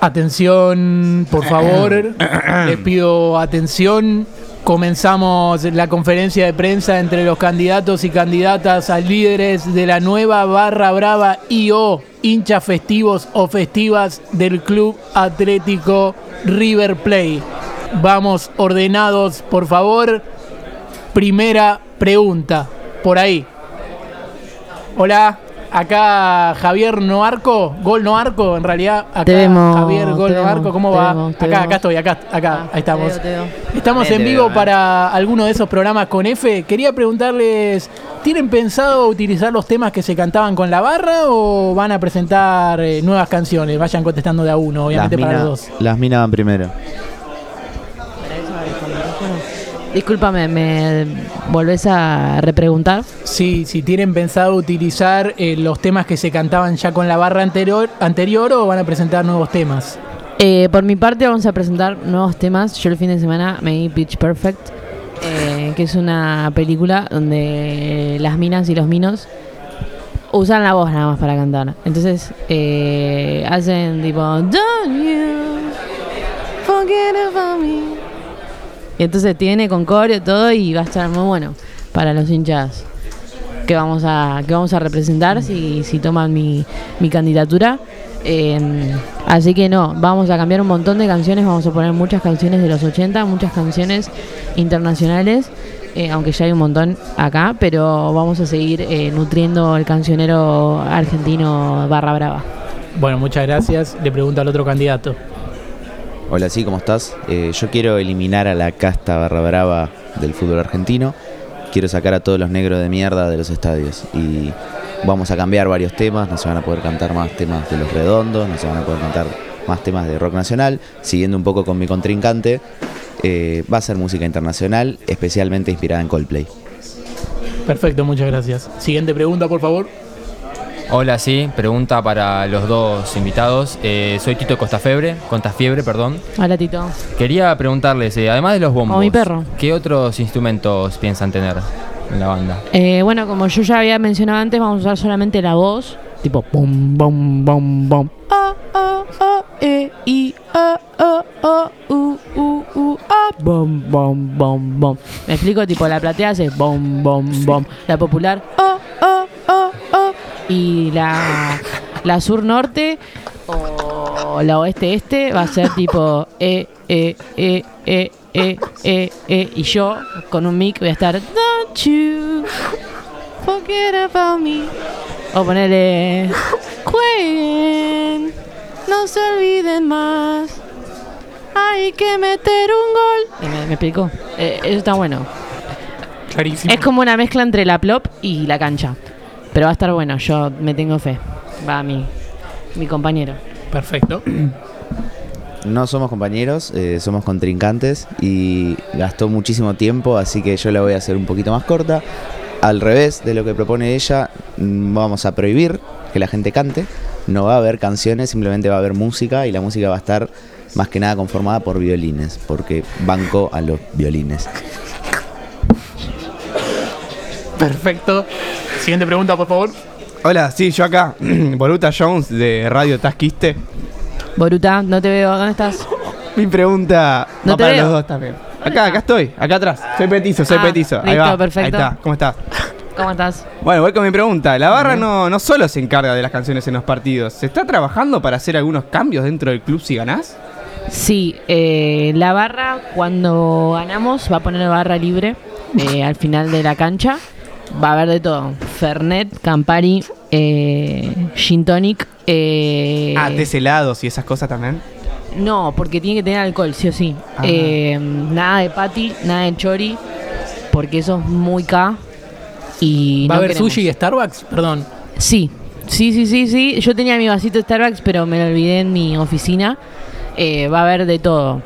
Atención, por favor. Les pido atención. Comenzamos la conferencia de prensa entre los candidatos y candidatas a líderes de la nueva Barra Brava IO, hinchas festivos o festivas del Club Atlético River Play. Vamos ordenados, por favor. Primera pregunta, por ahí. Hola, acá Javier Noarco, Gol Noarco, en realidad. Acá Te vemos, Javier Gol Noarco, ¿cómo te va? vemos, te acá, vemos. acá estoy, acá, acá, Ah, ahí estamos. te veo, te veo. Estamos Bien, en vivo veo, eh. para alguno de esos programas con F. Quería preguntarles, ¿tienen pensado utilizar los temas que se cantaban con la barra o van a presentar eh, nuevas canciones? Vayan contestando de a uno, obviamente para los dos. las minas van primero. Discúlpame, ¿me volvés a repreguntar? Sí, si tienen pensado utilizar eh, los temas que se cantaban ya con la barra anterior, anterior o van a presentar nuevos temas. Eh, por mi parte vamos a presentar nuevos temas. Yo el fin de semana me di Pitch Perfect, eh, que es una película donde las minas y los minos usan la voz nada más para cantar. Entonces eh, hacen tipo Don't you forget about me. Entonces tiene con coreo todo y va a estar muy bueno para los hinchas que vamos a que vamos a representar si, si toman mi, mi candidatura. Eh, así que no, vamos a cambiar un montón de canciones, vamos a poner muchas canciones de los 80, muchas canciones internacionales, eh, aunque ya hay un montón acá, pero vamos a seguir eh, nutriendo el cancionero argentino barra brava. Bueno, muchas gracias. Le pregunto al otro candidato. Hola, sí, ¿cómo estás? Eh, yo quiero eliminar a la casta barra brava del fútbol argentino. Quiero sacar a todos los negros de mierda de los estadios. Y vamos a cambiar varios temas. No se van a poder cantar más temas de los redondos, no se van a poder cantar más temas de rock nacional. Siguiendo un poco con mi contrincante, eh, va a ser música internacional, especialmente inspirada en Coldplay. Perfecto, muchas gracias. Siguiente pregunta, por favor. Hola, sí, pregunta para los dos invitados. Eh, soy Tito Costafebre, Contafiebre, perdón. Hola Tito. Quería preguntarles, eh, además de los bombos, mi perro. ¿qué otros instrumentos piensan tener en la banda? Eh, bueno, como yo ya había mencionado antes, vamos a usar solamente la voz, tipo bom, bom, bom, bom. Ah, ah, ah, eh, i, ah, ah, ah, u, u, u, ah, bom, bom, bom, bom. Me explico, tipo la platea hace bom, bom, bom. La popular, ah, ah, ah, ah. Y la, la sur norte o la oeste este va a ser tipo e, e, e, e, e, e, e. Y yo con un mic voy a estar Don't you forget about me. O ponerle Jueguen, no se olviden más. Hay que meter un gol. Y me, me explicó. Eh, eso está bueno. Clarísimo. Es como una mezcla entre la plop y la cancha. Pero va a estar bueno, yo me tengo fe. Va mi, mi compañero. Perfecto. No somos compañeros, eh, somos contrincantes y gastó muchísimo tiempo, así que yo la voy a hacer un poquito más corta. Al revés de lo que propone ella, mm, vamos a prohibir que la gente cante. No va a haber canciones, simplemente va a haber música y la música va a estar más que nada conformada por violines, porque banco a los violines. Perfecto. Siguiente pregunta, por favor. Hola, sí, yo acá, Voluta Jones de Radio Tasquiste. Boruta, no te veo. ¿Dónde estás? Mi pregunta No va te para veo. los dos también. Acá, acá estoy, acá atrás. Soy petizo, soy Ah, petizo. Ahí listo, va. perfecto. Ahí está, ¿cómo estás? ¿Cómo estás? Bueno, voy con mi pregunta. La barra no, no solo se encarga de las canciones en los partidos. ¿Se está trabajando para hacer algunos cambios dentro del club si ganás? Sí, eh, la barra cuando ganamos va a poner barra libre eh, al final de la cancha. Va a haber de todo. Fernet, Campari, eh, Gin Tonic. eh, Ah, deshelados y esas cosas también. No, porque tiene que tener alcohol, sí o sí. Ah. Eh, nada de patty, nada de chori, porque eso es muy K. Y ¿Va a haber queremos. sushi y Starbucks? Perdón. Sí, sí, sí, sí, sí. Yo tenía mi vasito de Starbucks, pero me lo olvidé en mi oficina. Eh, va a haber de todo.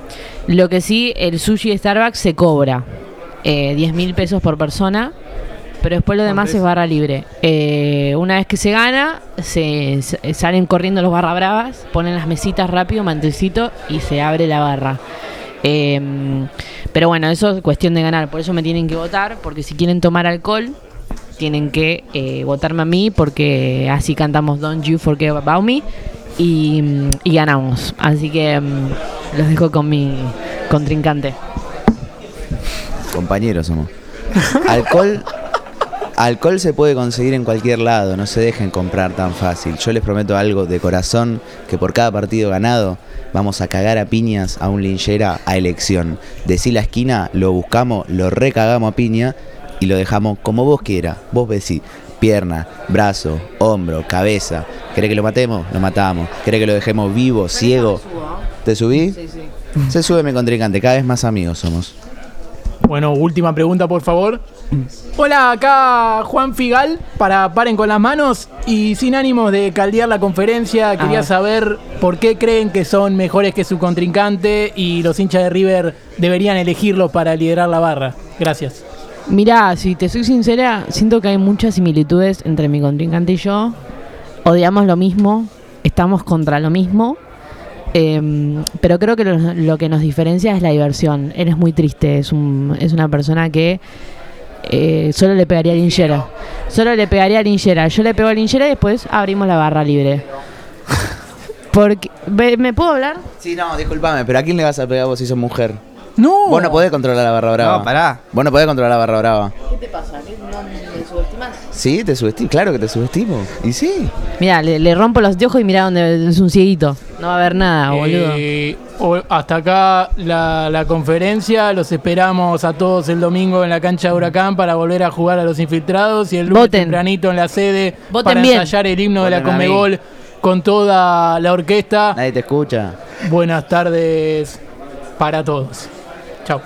Lo que sí, el sushi de Starbucks se cobra eh, 10 mil pesos por persona, pero después lo demás es barra libre. Eh, una vez que se gana, se, se- salen corriendo los barra bravas, ponen las mesitas rápido, mantecito y se abre la barra. Eh, pero bueno, eso es cuestión de ganar, por eso me tienen que votar, porque si quieren tomar alcohol, tienen que eh, votarme a mí porque así cantamos Don't You Forget About Me y, y ganamos. Así que mm, los dejo con mi contrincante. Compañeros somos. Alcohol. Alcohol se puede conseguir en cualquier lado, no se dejen comprar tan fácil. Yo les prometo algo de corazón, que por cada partido ganado vamos a cagar a piñas a un linchera a elección. Decí la esquina, lo buscamos, lo recagamos a piña y lo dejamos como vos quiera. Vos decís, pierna, brazo, hombro, cabeza. ¿Querés que lo matemos? Lo matamos. ¿Querés que lo dejemos vivo, ciego? ¿Te subí? Se sube mi contrincante, cada vez más amigos somos. Bueno, última pregunta, por favor. Hola, acá Juan Figal, para Paren con las manos y sin ánimos de caldear la conferencia, quería Ah. saber por qué creen que son mejores que su contrincante y los hinchas de River deberían elegirlos para liderar la barra. Gracias. Mirá, si te soy sincera, siento que hay muchas similitudes entre mi contrincante y yo. Odiamos lo mismo, estamos contra lo mismo. em, pero creo que lo, lo que nos diferencia es la diversión. Él es muy triste, es, un, es una persona que eh, solo le pegaría a Linchera. Solo le pegaría a Linchera. Yo le pego a Linchera y después abrimos la barra libre. Porque, ¿me, me puedo hablar? Sí, no, discúlpame, pero ¿a quién le vas a pegar vos si sos mujer? No. Vos no podés controlar la barra brava. No, pará. Vos no podés controlar la barra brava. ¿Qué te pasa? ¿No me subestimas? Sí, te subestimo. Claro que te subestimo. Y sí. Mira, le, le rompo los ojos y mira donde es un cieguito. No va a haber nada, boludo. Eh, hasta acá la, la conferencia. Los esperamos a todos el domingo en la cancha de Huracán para volver a jugar a los infiltrados y el lunes Voten. tempranito en la sede Voten para bien. ensayar el himno de la. Conmebol con toda la orquesta. Nadie te escucha. Buenas tardes para todos. Chao.